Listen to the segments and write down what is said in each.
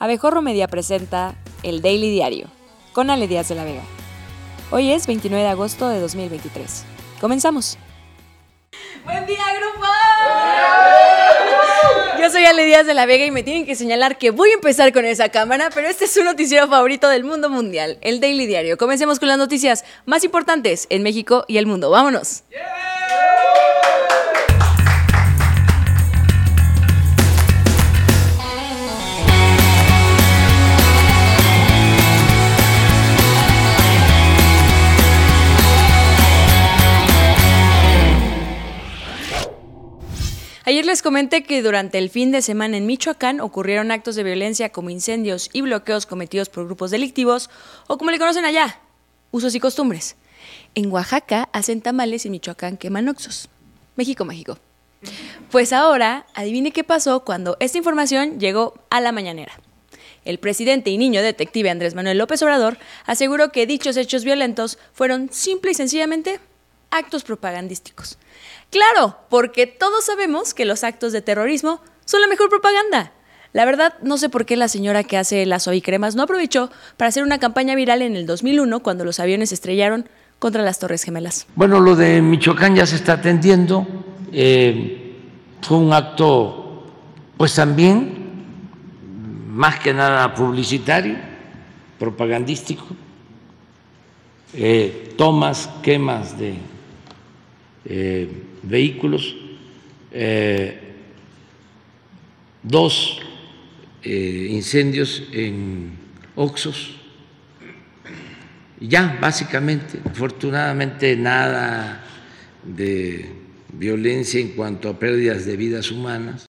Abejorro Media presenta El Daily Diario con Ale Díaz de la Vega. Hoy es 29 de agosto de 2023. Comenzamos. ¡Buen día, grupo! Yo soy Ale Díaz de la Vega y me tienen que señalar que voy a empezar con esa cámara, pero este es su noticiero favorito del mundo mundial, el Daily Diario. Comencemos con las noticias más importantes en México y el mundo. ¡Vámonos! Ayer les comenté que durante el fin de semana en Michoacán ocurrieron actos de violencia como incendios y bloqueos cometidos por grupos delictivos o como le conocen allá, usos y costumbres. En Oaxaca hacen tamales y Michoacán queman oxos. México mágico. Pues ahora, adivine qué pasó cuando esta información llegó a la mañanera. El presidente y niño detective Andrés Manuel López Obrador aseguró que dichos hechos violentos fueron simple y sencillamente actos propagandísticos. Claro, porque todos sabemos que los actos de terrorismo son la mejor propaganda. La verdad, no sé por qué la señora que hace las cremas no aprovechó para hacer una campaña viral en el 2001 cuando los aviones estrellaron contra las Torres Gemelas. Bueno, lo de Michoacán ya se está atendiendo. Eh, fue un acto, pues también, más que nada publicitario, propagandístico. Eh, tomas, quemas de eh, vehículos, eh, dos eh, incendios en Oxos. Ya, básicamente, afortunadamente nada de violencia en cuanto a pérdidas de vidas humanas.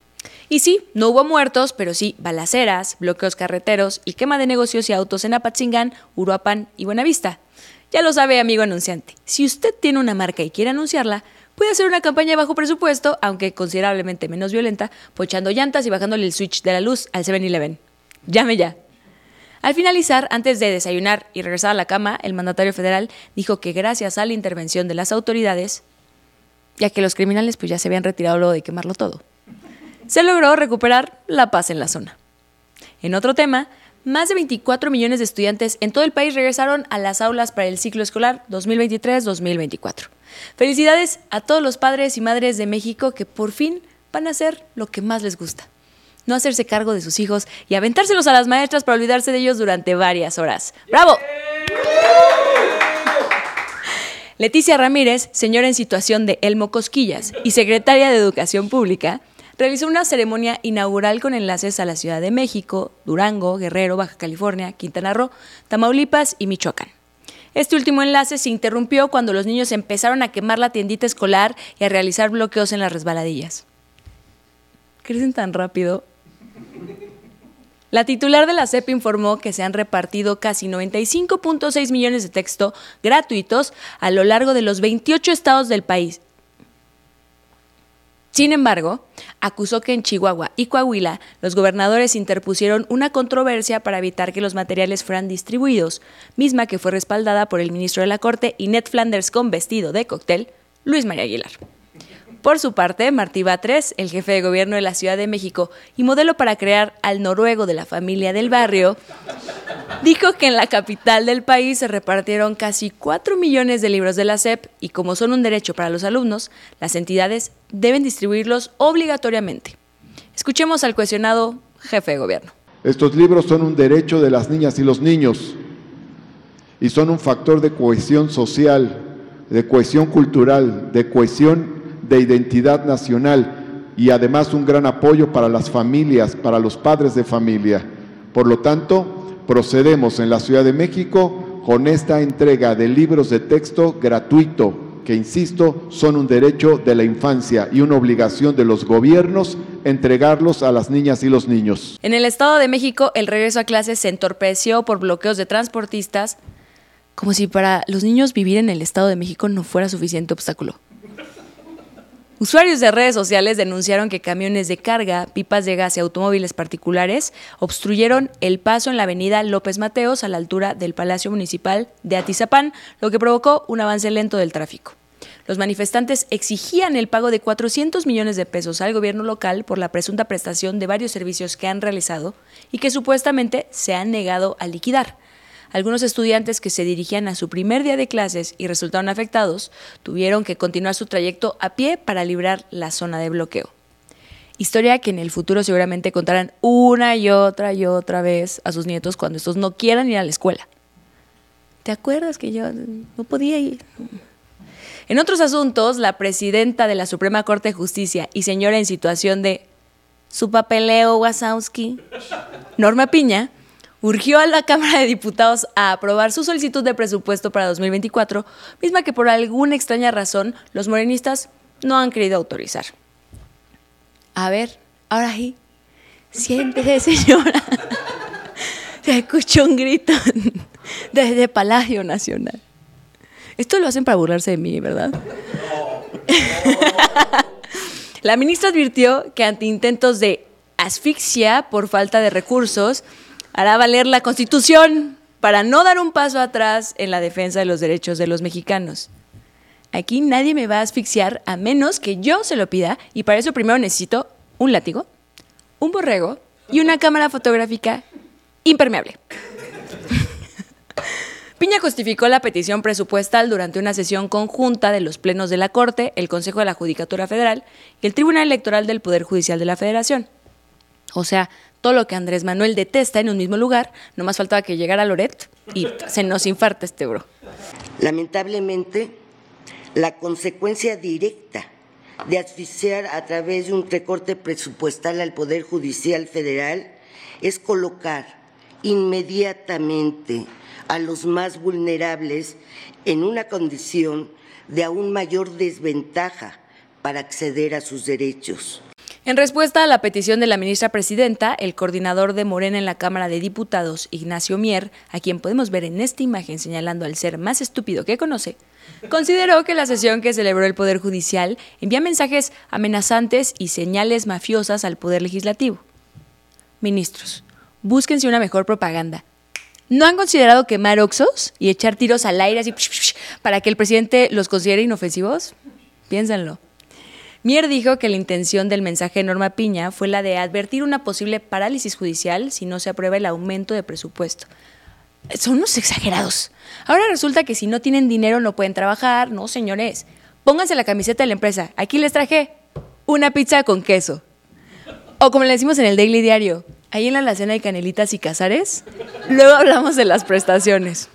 Y sí, no hubo muertos, pero sí balaceras, bloqueos carreteros y quema de negocios y autos en Apatzingán, Uruapan y Buenavista. Ya lo sabe, amigo anunciante. Si usted tiene una marca y quiere anunciarla, puede hacer una campaña bajo presupuesto, aunque considerablemente menos violenta, pochando llantas y bajándole el switch de la luz al 7-Eleven. Llame ya. Al finalizar, antes de desayunar y regresar a la cama, el mandatario federal dijo que gracias a la intervención de las autoridades, ya que los criminales pues ya se habían retirado luego de quemarlo todo, se logró recuperar la paz en la zona. En otro tema, más de 24 millones de estudiantes en todo el país regresaron a las aulas para el ciclo escolar 2023-2024. Felicidades a todos los padres y madres de México que por fin van a hacer lo que más les gusta. No hacerse cargo de sus hijos y aventárselos a las maestras para olvidarse de ellos durante varias horas. ¡Bravo! Leticia Ramírez, señora en situación de Elmo Cosquillas y secretaria de Educación Pública, realizó una ceremonia inaugural con enlaces a la Ciudad de México, Durango, Guerrero, Baja California, Quintana Roo, Tamaulipas y Michoacán. Este último enlace se interrumpió cuando los niños empezaron a quemar la tiendita escolar y a realizar bloqueos en las resbaladillas. ¿Crecen tan rápido? La titular de la CEP informó que se han repartido casi 95.6 millones de texto gratuitos a lo largo de los 28 estados del país, sin embargo, acusó que en Chihuahua y Coahuila los gobernadores interpusieron una controversia para evitar que los materiales fueran distribuidos, misma que fue respaldada por el ministro de la Corte, Ned Flanders con vestido de cóctel, Luis María Aguilar. Por su parte, Martí Batres, el jefe de gobierno de la Ciudad de México y modelo para crear al noruego de la familia del barrio, dijo que en la capital del país se repartieron casi 4 millones de libros de la SEP y como son un derecho para los alumnos, las entidades deben distribuirlos obligatoriamente. Escuchemos al cuestionado jefe de gobierno. Estos libros son un derecho de las niñas y los niños y son un factor de cohesión social, de cohesión cultural, de cohesión de identidad nacional y además un gran apoyo para las familias, para los padres de familia. Por lo tanto, procedemos en la Ciudad de México con esta entrega de libros de texto gratuito, que insisto, son un derecho de la infancia y una obligación de los gobiernos entregarlos a las niñas y los niños. En el Estado de México, el regreso a clases se entorpeció por bloqueos de transportistas, como si para los niños vivir en el Estado de México no fuera suficiente obstáculo. Usuarios de redes sociales denunciaron que camiones de carga, pipas de gas y automóviles particulares obstruyeron el paso en la avenida López Mateos a la altura del Palacio Municipal de Atizapán, lo que provocó un avance lento del tráfico. Los manifestantes exigían el pago de 400 millones de pesos al gobierno local por la presunta prestación de varios servicios que han realizado y que supuestamente se han negado a liquidar. Algunos estudiantes que se dirigían a su primer día de clases y resultaron afectados tuvieron que continuar su trayecto a pie para librar la zona de bloqueo. Historia que en el futuro seguramente contarán una y otra y otra vez a sus nietos cuando estos no quieran ir a la escuela. ¿Te acuerdas que yo no podía ir? En otros asuntos, la presidenta de la Suprema Corte de Justicia y señora en situación de su papeleo Wasowski, Norma Piña, urgió a la Cámara de Diputados a aprobar su solicitud de presupuesto para 2024, misma que por alguna extraña razón los morenistas no han querido autorizar. A ver, ahora sí, siéntese señora. Se escuchó un grito desde Palacio Nacional. Esto lo hacen para burlarse de mí, ¿verdad? La ministra advirtió que ante intentos de asfixia por falta de recursos, hará valer la Constitución para no dar un paso atrás en la defensa de los derechos de los mexicanos. Aquí nadie me va a asfixiar a menos que yo se lo pida y para eso primero necesito un látigo, un borrego y una cámara fotográfica impermeable. Piña justificó la petición presupuestal durante una sesión conjunta de los plenos de la Corte, el Consejo de la Judicatura Federal y el Tribunal Electoral del Poder Judicial de la Federación. O sea, todo lo que Andrés Manuel detesta en un mismo lugar, no más faltaba que llegara Loret y se nos infarta este bro. Lamentablemente, la consecuencia directa de asfixiar a través de un recorte presupuestal al Poder Judicial Federal es colocar inmediatamente a los más vulnerables en una condición de aún mayor desventaja para acceder a sus derechos. En respuesta a la petición de la ministra presidenta, el coordinador de Morena en la Cámara de Diputados, Ignacio Mier, a quien podemos ver en esta imagen señalando al ser más estúpido que conoce, consideró que la sesión que celebró el Poder Judicial envía mensajes amenazantes y señales mafiosas al Poder Legislativo. Ministros, búsquense una mejor propaganda. ¿No han considerado quemar oxos y echar tiros al aire así para que el presidente los considere inofensivos? Piénsenlo. Mier dijo que la intención del mensaje de Norma Piña fue la de advertir una posible parálisis judicial si no se aprueba el aumento de presupuesto. Son unos exagerados. Ahora resulta que si no tienen dinero no pueden trabajar. No, señores. Pónganse la camiseta de la empresa. Aquí les traje una pizza con queso. O como le decimos en el Daily Diario, ahí en la alacena hay canelitas y cazares. Luego hablamos de las prestaciones.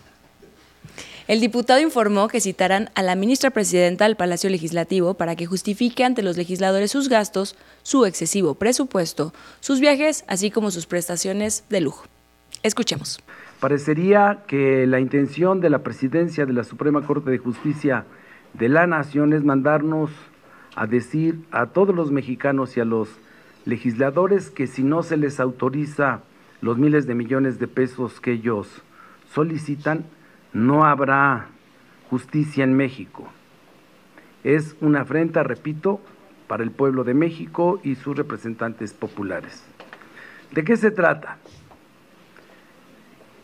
El diputado informó que citarán a la ministra presidenta al Palacio Legislativo para que justifique ante los legisladores sus gastos, su excesivo presupuesto, sus viajes, así como sus prestaciones de lujo. Escuchemos. Parecería que la intención de la presidencia de la Suprema Corte de Justicia de la Nación es mandarnos a decir a todos los mexicanos y a los legisladores que si no se les autoriza los miles de millones de pesos que ellos solicitan, no habrá justicia en México. Es una afrenta, repito, para el pueblo de México y sus representantes populares. ¿De qué se trata?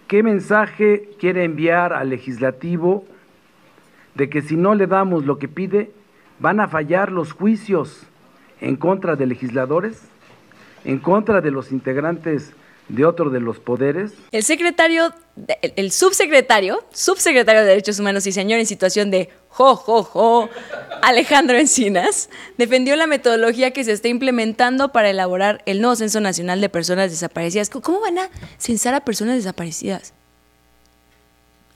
¿Qué mensaje quiere enviar al legislativo de que si no le damos lo que pide, van a fallar los juicios en contra de legisladores, en contra de los integrantes de otro de los poderes. El secretario, el, subsecretario, subsecretario de Derechos Humanos y señor en situación de jo, jo, jo, Alejandro Encinas, defendió la metodología que se está implementando para elaborar el nuevo Censo Nacional de Personas Desaparecidas. ¿Cómo van a censar a personas desaparecidas?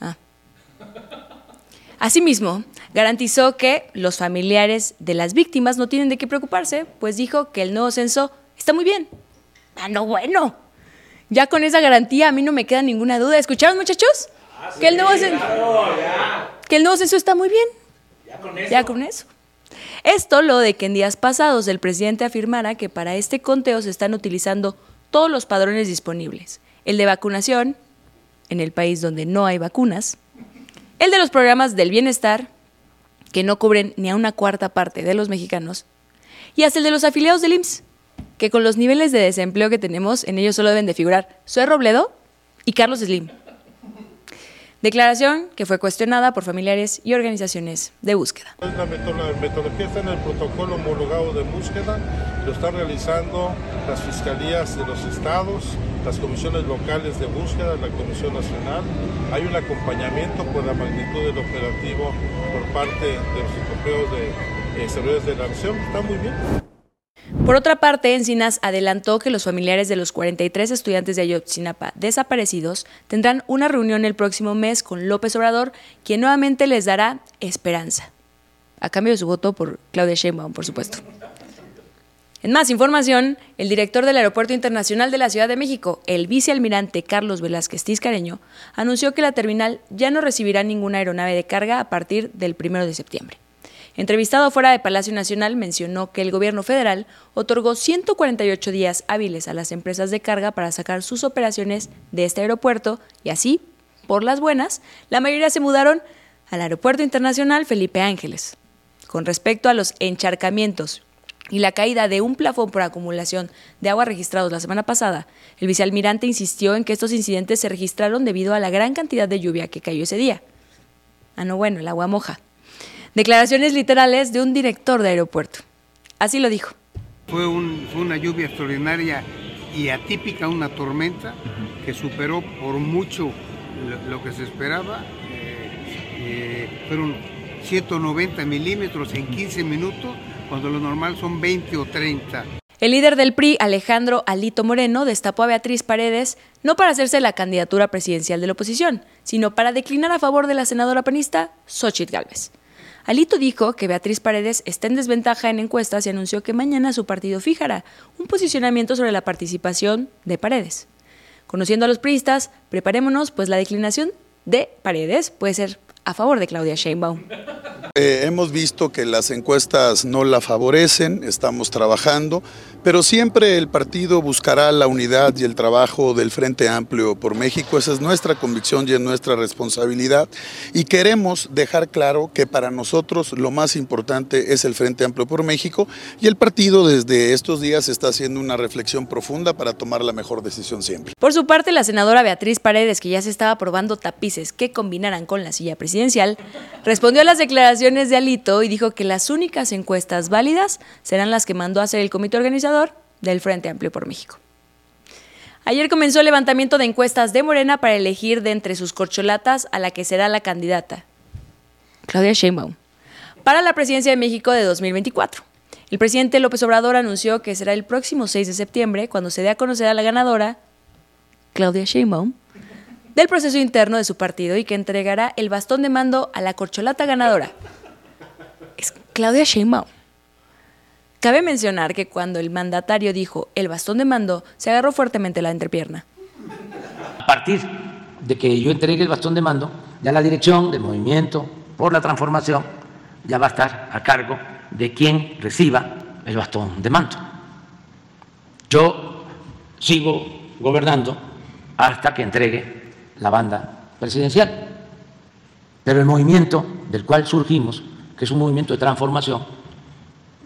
Ah. Asimismo, garantizó que los familiares de las víctimas no tienen de qué preocuparse, pues dijo que el nuevo censo está muy bien. Ah, no, bueno. Ya con esa garantía a mí no me queda ninguna duda. ¿Escucharon muchachos? Ah, que, el nuevo que el nuevo censo está muy bien. Ya con eso. Ya con eso. Esto lo de que en días pasados el presidente afirmara que para este conteo se están utilizando todos los padrones disponibles. El de vacunación, en el país donde no hay vacunas. El de los programas del bienestar, que no cubren ni a una cuarta parte de los mexicanos. Y hasta el de los afiliados del IMSS, que con los niveles de desempleo que tenemos, en ellos solo deben de figurar Soy Robledo y Carlos Slim. Declaración que fue cuestionada por familiares y organizaciones de búsqueda. La metodología está en el protocolo homologado de búsqueda, lo están realizando las fiscalías de los estados, las comisiones locales de búsqueda, la Comisión Nacional. Hay un acompañamiento por la magnitud del operativo por parte de los europeos de eh, seguridad de la nación. Está muy bien. Por otra parte, Encinas adelantó que los familiares de los 43 estudiantes de Ayotzinapa desaparecidos tendrán una reunión el próximo mes con López Obrador, quien nuevamente les dará esperanza. A cambio de su voto por Claudia Sheinbaum, por supuesto. En más información, el director del Aeropuerto Internacional de la Ciudad de México, el vicealmirante Carlos Velázquez Tiscareño, anunció que la terminal ya no recibirá ninguna aeronave de carga a partir del 1 de septiembre. Entrevistado fuera de Palacio Nacional, mencionó que el gobierno federal otorgó 148 días hábiles a las empresas de carga para sacar sus operaciones de este aeropuerto y así, por las buenas, la mayoría se mudaron al Aeropuerto Internacional Felipe Ángeles. Con respecto a los encharcamientos y la caída de un plafón por acumulación de agua registrados la semana pasada, el vicealmirante insistió en que estos incidentes se registraron debido a la gran cantidad de lluvia que cayó ese día. Ah, no, bueno, el agua moja. Declaraciones literales de un director de aeropuerto. Así lo dijo. Fue, una lluvia extraordinaria y atípica, una tormenta que superó por mucho lo, que se esperaba. Eh, eh, fueron 190 milímetros en 15 minutos, cuando lo normal son 20 o 30. El líder del PRI, Alejandro Alito Moreno, destapó a Beatriz Paredes no para hacerse la candidatura presidencial de la oposición, sino para declinar a favor de la senadora panista Xochitl Gálvez. Alito dijo que Beatriz Paredes está en desventaja en encuestas y anunció que mañana su partido fijará un posicionamiento sobre la participación de Paredes. Conociendo a los priistas, preparémonos, pues la declinación de Paredes puede ser a favor de Claudia Sheinbaum. Eh, hemos visto que las encuestas no la favorecen, estamos trabajando, pero siempre el partido buscará la unidad y el trabajo del Frente Amplio por México. Esa es nuestra convicción y es nuestra responsabilidad. Y queremos dejar claro que para nosotros lo más importante es el Frente Amplio por México y el partido desde estos días está haciendo una reflexión profunda para tomar la mejor decisión siempre. Por su parte, la senadora Beatriz Paredes, que ya se estaba probando tapices que combinaran con la silla presidencial, respondió a las declaraciones de Alito y dijo que las únicas encuestas válidas serán las que mandó a hacer el comité organizador del Frente Amplio por México. Ayer comenzó el levantamiento de encuestas de Morena para elegir de entre sus corcholatas a la que será la candidata, Claudia Sheinbaum, para la presidencia de México de 2024. El presidente López Obrador anunció que será el próximo 6 de septiembre cuando se dé a conocer a la ganadora, Claudia Sheinbaum, del proceso interno de su partido y que entregará el bastón de mando a la corcholata ganadora. Es Claudia Sheinbaum. Cabe mencionar que cuando el mandatario dijo el bastón de mando, se agarró fuertemente la entrepierna. A partir de que yo entregue el bastón de mando, ya la dirección del movimiento por la transformación ya va a estar a cargo de quien reciba el bastón de mando. Yo sigo gobernando hasta que entregue la banda presidencial. Pero el movimiento del cual surgimos, que es un movimiento de transformación,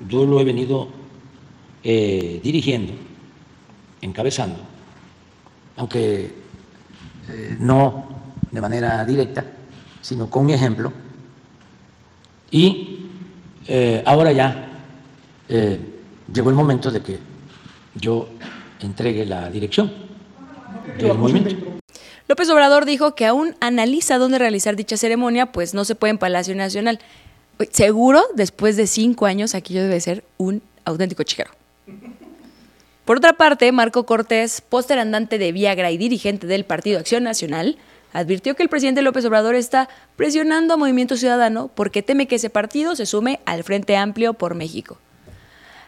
yo lo he venido eh, dirigiendo, encabezando, aunque eh, no de manera directa, sino con mi ejemplo. Y eh, ahora ya llegó el momento de que yo entregue la dirección del movimiento. López Obrador dijo que aún analiza dónde realizar dicha ceremonia, pues no se puede en Palacio Nacional. Seguro, después de cinco años, aquello debe ser un auténtico chiquero. Por otra parte, Marco Cortés, póster andante de Viagra y dirigente del Partido Acción Nacional, advirtió que el presidente López Obrador está presionando a Movimiento Ciudadano porque teme que ese partido se sume al Frente Amplio por México.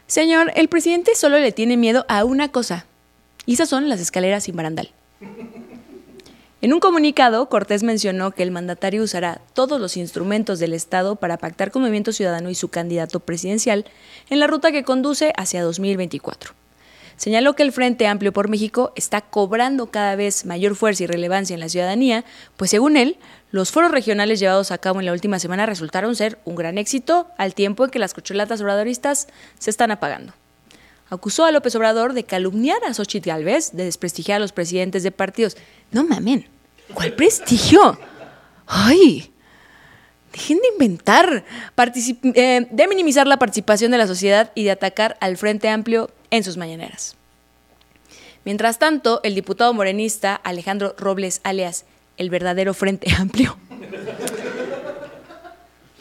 Señor, el presidente solo le tiene miedo a una cosa, y esas son las escaleras sin barandal. En un comunicado, Cortés mencionó que el mandatario usará todos los instrumentos del Estado para pactar con Movimiento Ciudadano y su candidato presidencial en la ruta que conduce hacia 2024. Señaló que el Frente Amplio por México está cobrando cada vez mayor fuerza y relevancia en la ciudadanía, pues según él, los foros regionales llevados a cabo en la última semana resultaron ser un gran éxito al tiempo en que las cocholatas obradoristas se están apagando. Acusó a López Obrador de calumniar a Xochitl Gálvez, de desprestigiar a los presidentes de partidos. No mamen, ¿Cuál prestigio? ¡Ay! Dejen de inventar, eh, de minimizar la participación de la sociedad y de atacar al Frente Amplio en sus mañaneras. Mientras tanto, el diputado morenista Alejandro Robles, alias el verdadero Frente Amplio,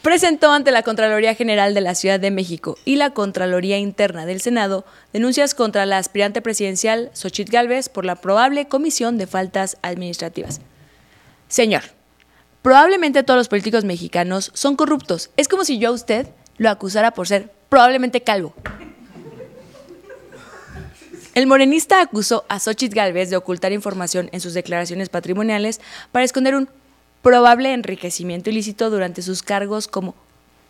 presentó ante la Contraloría General de la Ciudad de México y la Contraloría Interna del Senado denuncias contra la aspirante presidencial Xochitl Gálvez por la probable comisión de faltas administrativas. Señor, probablemente todos los políticos mexicanos son corruptos. Es como si yo a usted lo acusara por ser probablemente calvo. El morenista acusó a Xochitl Gálvez de ocultar información en sus declaraciones patrimoniales para esconder un probable enriquecimiento ilícito durante sus cargos como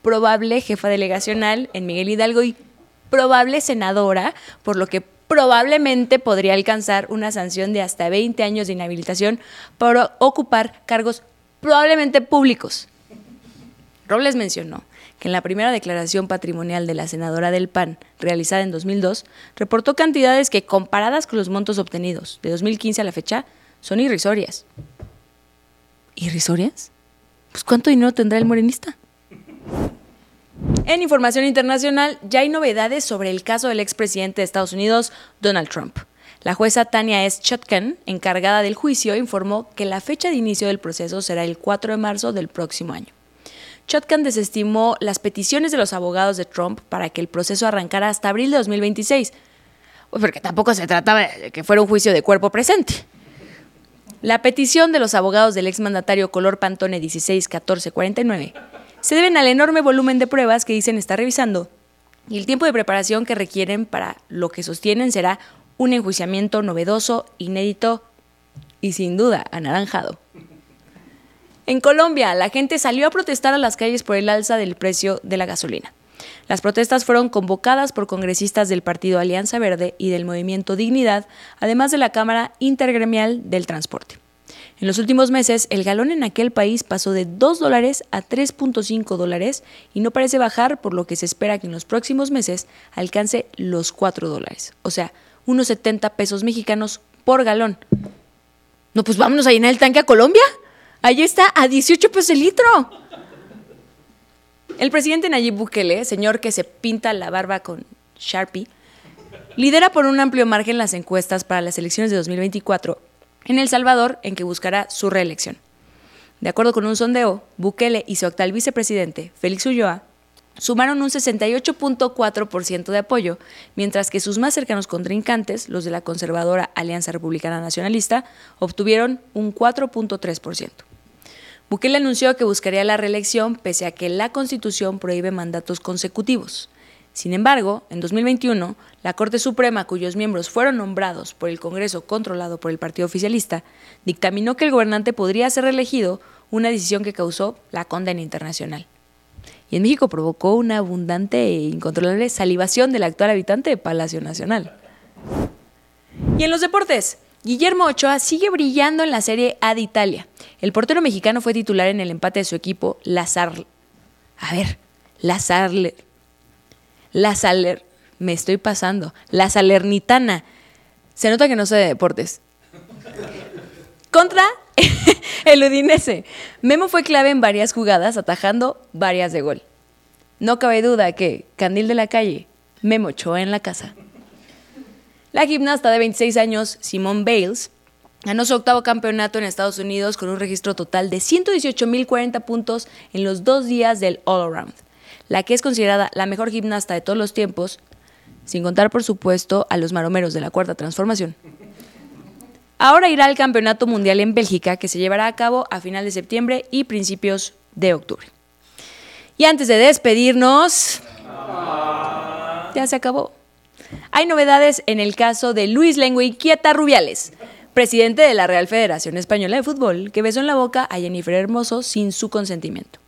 probable jefa delegacional en Miguel Hidalgo y probable senadora, por lo que probablemente podría alcanzar una sanción de hasta 20 años de inhabilitación por ocupar cargos probablemente públicos. Robles mencionó que en la primera declaración patrimonial de la senadora del PAN, realizada en 2002, reportó cantidades que, comparadas con los montos obtenidos de 2015 a la fecha, son irrisorias. ¿Irrisorias? Pues ¿cuánto dinero tendrá el morenista? En información internacional, ya hay novedades sobre el caso del expresidente de Estados Unidos, Donald Trump. La jueza Tania S. Chutkan, encargada del juicio, informó que la fecha de inicio del proceso será el 4 de marzo del próximo año. Chutkan desestimó las peticiones de los abogados de Trump para que el proceso arrancara hasta abril de 2026, porque tampoco se trataba de que fuera un juicio de cuerpo presente. La petición de los abogados del exmandatario Color Pantone 161449 se deben al enorme volumen de pruebas que dicen estar revisando y el tiempo de preparación que requieren para lo que sostienen será un enjuiciamiento novedoso, inédito y sin duda anaranjado. En Colombia, la gente salió a protestar a las calles por el alza del precio de la gasolina. Las protestas fueron convocadas por congresistas del Partido Alianza Verde y del Movimiento Dignidad, además de la Cámara Intergremial del Transporte. En los últimos meses, el galón en aquel país pasó de 2 dólares a 3.5 dólares y no parece bajar, por lo que se espera que en los próximos meses alcance los 4 dólares, o sea, unos 70 pesos mexicanos por galón. No, pues vámonos a llenar el tanque a Colombia. Ahí está, a 18 pesos el litro. El presidente Nayib Bukele, señor que se pinta la barba con Sharpie, lidera por un amplio margen las encuestas para las elecciones de 2024 en El Salvador, en que buscará su reelección. De acuerdo con un sondeo, Bukele y su actual vicepresidente, Félix Ulloa, sumaron un 68.4% de apoyo, mientras que sus más cercanos contrincantes, los de la conservadora Alianza Republicana Nacionalista, obtuvieron un 4.3%. Bukele anunció que buscaría la reelección pese a que la Constitución prohíbe mandatos consecutivos. Sin embargo, en 2021, la Corte Suprema, cuyos miembros fueron nombrados por el Congreso controlado por el Partido Oficialista, dictaminó que el gobernante podría ser reelegido, una decisión que causó la condena internacional. Y en México provocó una abundante e incontrolable salivación del actual habitante de Palacio Nacional. Y en los deportes, Guillermo Ochoa sigue brillando en la Serie A de Italia. El portero mexicano fue titular en el empate de su equipo, la Sar... A ver, la Sarle... La Saler... Me estoy pasando. La Salernitana. Se nota que no sé de deportes. Contra el Udinese. Memo fue clave en varias jugadas, atajando varias de gol. No cabe duda que Candil de la Calle, Memo Ochoa en la casa. La gimnasta de 26 años, Simone Bales, ganó su octavo campeonato en Estados Unidos con un registro total de 118.040 puntos en los dos días del All Around, la que es considerada la mejor gimnasta de todos los tiempos, sin contar por supuesto a los maromeros de la Cuarta Transformación. Ahora irá al Campeonato Mundial en Bélgica, que se llevará a cabo a final de septiembre y principios de octubre. Y antes de despedirnos, ya se acabó. Hay novedades en el caso de Luis Lengua Quieta Rubiales, presidente de la Real Federación Española de Fútbol, que besó en la boca a Jennifer Hermoso sin su consentimiento.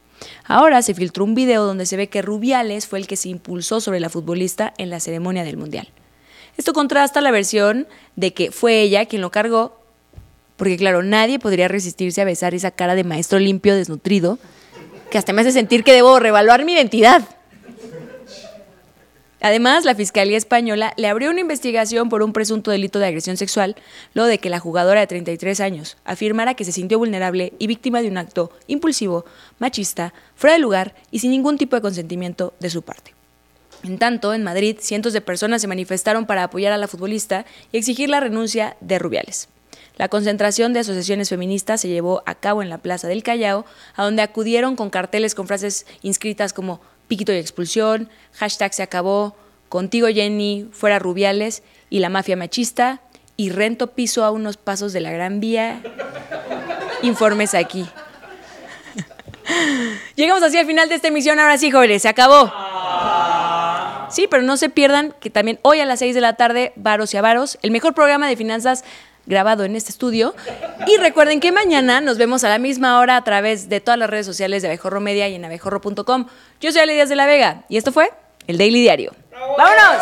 Ahora se filtró un video donde se ve que Rubiales fue el que se impulsó sobre la futbolista en la ceremonia del Mundial. Esto contrasta la versión de que fue ella quien lo cargó, porque claro, nadie podría resistirse a besar esa cara de maestro limpio desnutrido, que hasta me hace sentir que debo revaluar mi identidad. Además, la Fiscalía Española le abrió una investigación por un presunto delito de agresión sexual, lo de que la jugadora de 33 años afirmara que se sintió vulnerable y víctima de un acto impulsivo, machista, fuera de lugar y sin ningún tipo de consentimiento de su parte. En tanto, en Madrid, cientos de personas se manifestaron para apoyar a la futbolista y exigir la renuncia de Rubiales. La concentración de asociaciones feministas se llevó a cabo en la Plaza del Callao, a donde acudieron con carteles con frases inscritas como Piquito y expulsión, hashtag se acabó, contigo Jenny, fuera Rubiales y la mafia machista y rento piso a unos pasos de la Gran Vía. Informes aquí. Llegamos así al final de esta emisión, ahora sí, jóvenes, se acabó. Sí, pero no se pierdan que también hoy a las 6 de la tarde, Varos y Avaros, el mejor programa de finanzas grabado en este estudio. Y recuerden que mañana nos vemos a la misma hora a través de todas las redes sociales de Abejorro Media y en abejorro.com. Yo soy Ale Díaz de la Vega y esto fue el Daily Diario. ¡Vámonos!